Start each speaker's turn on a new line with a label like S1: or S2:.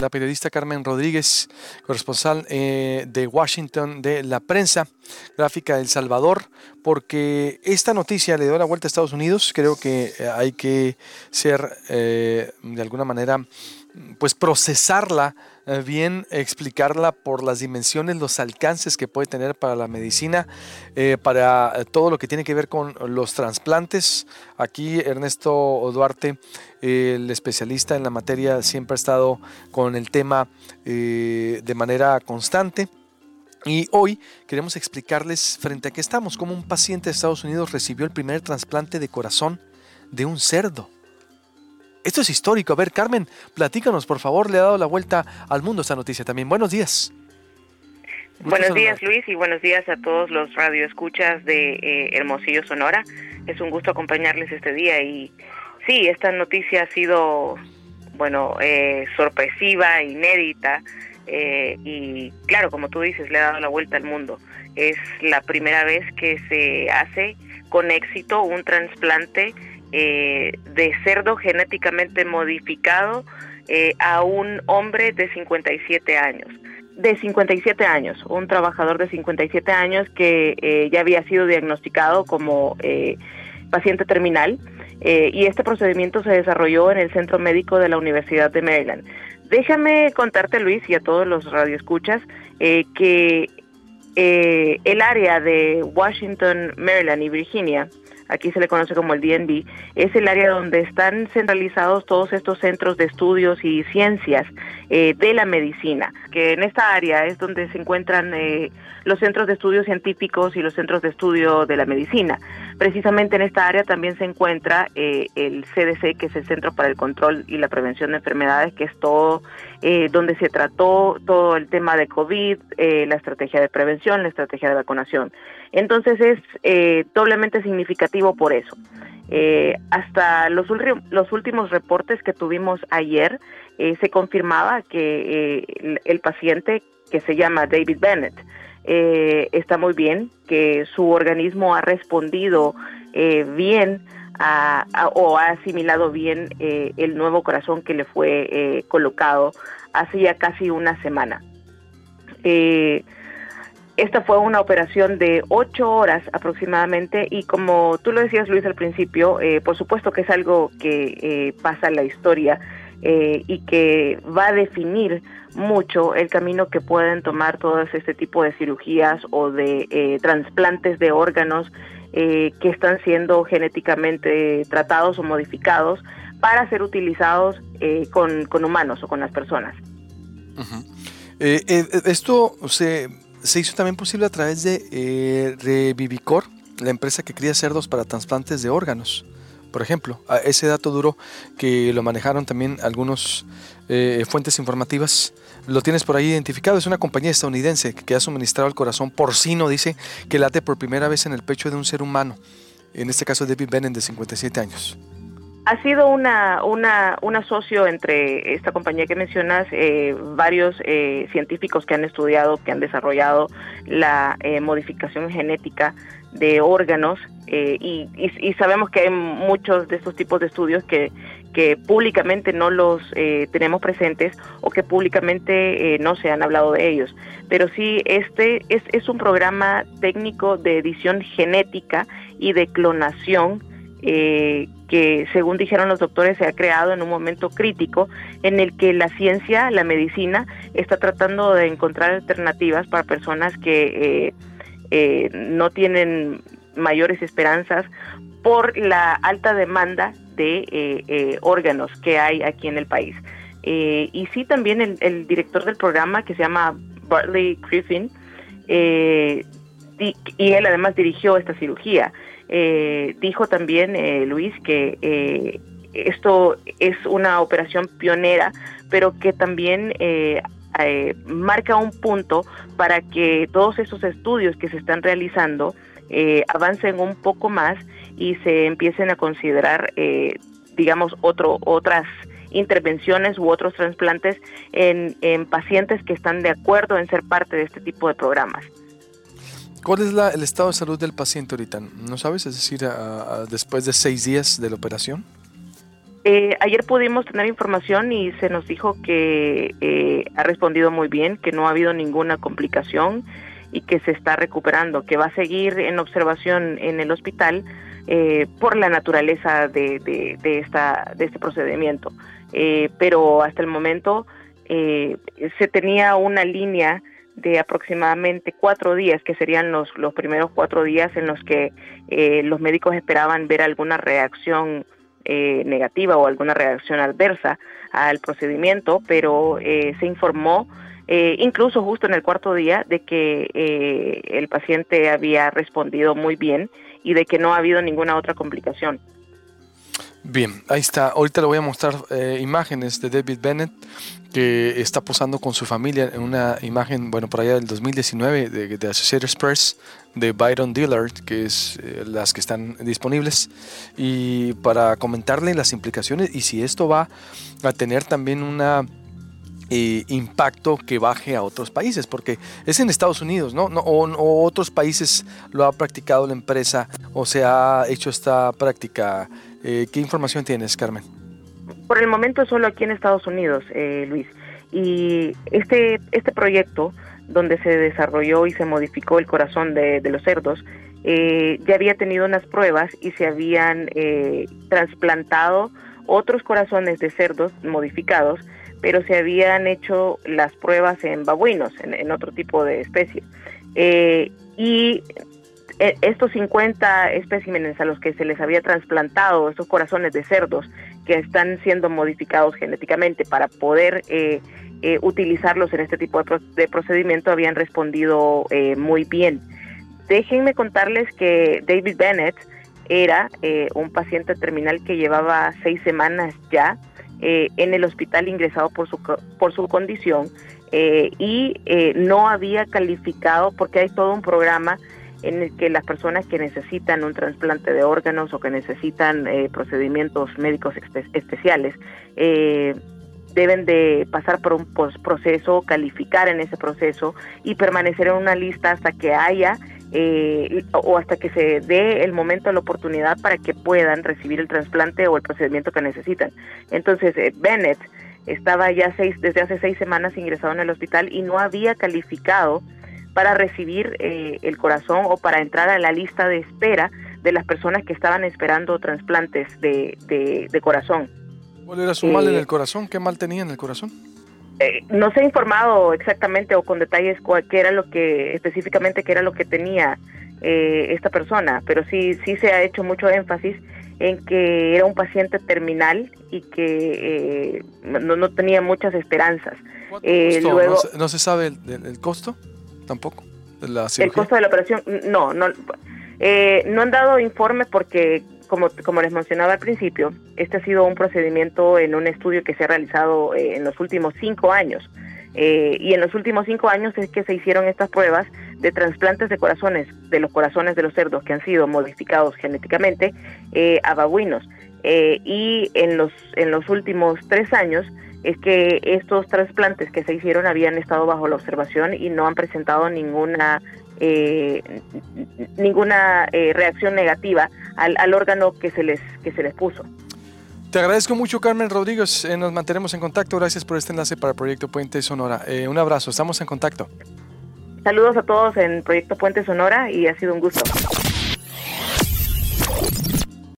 S1: la periodista Carmen Rodríguez, corresponsal eh, de Washington de la prensa gráfica de El Salvador, porque esta noticia le dio la vuelta a Estados Unidos. Creo que eh, hay que ser de alguna manera pues procesarla eh, bien, explicarla por las dimensiones, los alcances que puede tener para la medicina, eh, para eh, todo lo que tiene que ver con los trasplantes. Aquí Ernesto Duarte, el especialista en la materia, siempre ha estado con el tema de manera constante. Y hoy queremos explicarles frente a qué estamos, cómo un paciente de Estados Unidos recibió el primer trasplante de corazón de un cerdo. Esto es histórico. A ver, Carmen, platícanos, por favor. Le ha dado la vuelta al mundo esta noticia también. Buenos días.
S2: buenos días, Luis, y buenos días a todos los radioescuchas de eh, Hermosillo, Sonora. Es un gusto acompañarles este día. Y sí, esta noticia ha sido, bueno, eh, sorpresiva, inédita. Eh, y claro, como tú dices, le ha dado la vuelta al mundo. Es la primera vez que se hace con éxito un trasplante eh, de cerdo genéticamente modificado eh, a un hombre de 57 años. De 57 años, un trabajador de 57 años que eh, ya había sido diagnosticado como paciente terminal y este procedimiento se desarrolló en el Centro Médico de la Universidad de Maryland. Déjame contarte, Luis, y a todos los radioescuchas, que el área de Washington, Maryland y Virginia aquí se le conoce como el DNB, es el área donde están centralizados todos estos centros de estudios y ciencias eh, de la medicina, que en esta área es donde se encuentran eh, los centros de estudios científicos y los centros de estudio de la medicina. Precisamente en esta área también se encuentra eh, el CDC, que es el Centro para el Control y la Prevención de Enfermedades, que es todo donde se trató todo el tema de COVID, la estrategia de prevención, la estrategia de vacunación. Entonces es doblemente significativo por eso. Eh, hasta los, los últimos reportes que tuvimos ayer, eh, se confirmaba que eh, el, paciente, que se llama David Bennett, está muy bien, que su organismo ha respondido bien o ha asimilado bien el nuevo corazón que le fue colocado hace ya casi una semana. Esta fue una operación de ocho horas aproximadamente y como tú lo decías Luis al principio, eh, por supuesto que es algo que eh, pasa en la historia eh, y que va a definir mucho el camino que pueden tomar todas este tipo de cirugías o de trasplantes de órganos que están siendo genéticamente tratados o modificados para ser utilizados con, humanos o con las personas.
S1: esto se se hizo también posible a través de eh, Revivicor, la empresa que cría cerdos para trasplantes de órganos. Por ejemplo, ese dato duro que lo manejaron también algunas eh, fuentes informativas. Lo tienes por ahí identificado. Es una compañía estadounidense que ha suministrado el corazón porcino, dice, que late por primera vez en el pecho de un ser humano. En este caso, David Bennett, de 57 años.
S2: Ha sido una, una, un asocio entre esta compañía que mencionas, eh, varios eh, científicos que han estudiado, que han desarrollado la eh, modificación genética de órganos y, y, sabemos que hay muchos de estos tipos de estudios que, que públicamente no los tenemos presentes o que públicamente no se han hablado de ellos. Pero sí, este es, es un programa técnico de edición genética y de clonación eh, que según dijeron los doctores se ha creado en un momento crítico en el que la ciencia, la medicina, está tratando de encontrar alternativas para personas que eh, eh, no tienen mayores esperanzas por la alta demanda de órganos que hay aquí en el país. y sí, también el, el, director del programa, que se llama Bartley Griffin, y él además dirigió esta cirugía. Eh, dijo también eh, Luis que eh, esto es una operación pionera, pero que también marca un punto para que todos esos estudios que se están realizando avancen un poco más y se empiecen a considerar, digamos, otro, otras intervenciones u otros trasplantes en, en pacientes que están de acuerdo en ser parte de este tipo de programas.
S1: ¿Cuál es el estado de salud del paciente ahorita? ¿No sabes? Es decir, después de seis días de la operación.
S2: Eh, ayer pudimos tener información y se nos dijo que eh, ha respondido muy bien, que no ha habido ninguna complicación y que se está recuperando, que va a seguir en observación en el hospital eh, por la naturaleza de, esta, de este procedimiento. pero hasta el momento se tenía una línea de aproximadamente cuatro días, que serían los, los primeros cuatro días en los que los médicos esperaban ver alguna reacción eh, negativa o alguna reacción adversa al procedimiento, pero eh, se informó eh, incluso justo en el cuarto día de que el paciente había respondido muy bien y de que no ha habido ninguna otra complicación.
S1: Bien, ahí está. Ahorita le voy a mostrar imágenes de David Bennett que está posando con su familia en una imagen, bueno, por allá del 2019 de, de Associated Press de Byron Dillard, que es eh, las que están disponibles, y para comentarle las implicaciones y si esto va a tener también una eh, impacto que baje a otros países, porque es en Estados Unidos, ¿no? o, otros países lo ha practicado la empresa o se ha hecho esta práctica. Eh, ¿Qué información tienes, Carmen?
S2: Por el momento solo aquí en Estados Unidos, Luis. Y este, este proyecto donde se desarrolló y se modificó el corazón de, los cerdos, eh, ya había tenido unas pruebas y se habían eh, trasplantado otros corazones de cerdos modificados, pero se habían hecho las pruebas en babuinos, en, otro tipo de especie. Eh, y estos 50 especímenes a los que se les había trasplantado estos corazones de cerdos que están siendo modificados genéticamente para poder eh, utilizarlos en este tipo de, procedimiento habían respondido eh, muy bien. Déjenme contarles que David Bennett era eh, un paciente terminal que llevaba seis semanas ya en el hospital ingresado por su, por su condición y no había calificado porque hay todo un programa en el que las personas que necesitan un trasplante de órganos o que necesitan procedimientos médicos especiales deben de pasar por un proceso, calificar en ese proceso y permanecer en una lista hasta que haya eh, o hasta que se dé el momento, la oportunidad para que puedan recibir el trasplante o el procedimiento que necesitan. Entonces, eh, Bennett estaba ya seis, desde hace seis semanas ingresado en el hospital y no había calificado para recibir eh, el corazón o para entrar a la lista de espera de las personas que estaban esperando trasplantes de, de corazón.
S1: ¿Cuál era su mal en eh, el corazón? ¿Qué mal tenía en el corazón?
S2: Eh, no se ha informado exactamente o con detalles qué era lo que específicamente qué era lo que tenía eh, esta persona, pero sí sí se ha hecho mucho énfasis en que era un paciente terminal y que no, tenía muchas esperanzas.
S1: luego, ¿No, se, sabe el, costo tampoco la
S2: El costo de la operación, no, no, no han dado informe porque como, como les mencionaba al principio, este ha sido un procedimiento en un estudio que se ha realizado eh, en los últimos cinco años. Eh, y en los últimos cinco años es que se hicieron estas pruebas de trasplantes de corazones, de los corazones de los cerdos que han sido modificados genéticamente eh, a babuinos. y en los, en los últimos tres años es que estos trasplantes que se hicieron habían estado bajo la observación y no han presentado ninguna eh, ninguna eh, reacción negativa al, órgano que se les que se les puso.
S1: Te agradezco mucho, Carmen Rodríguez. Eh, nos mantenemos en contacto. Gracias por este enlace para Proyecto Puente Sonora. Eh, un abrazo. Estamos en contacto.
S2: Saludos a todos en Proyecto Puente Sonora y ha sido un gusto.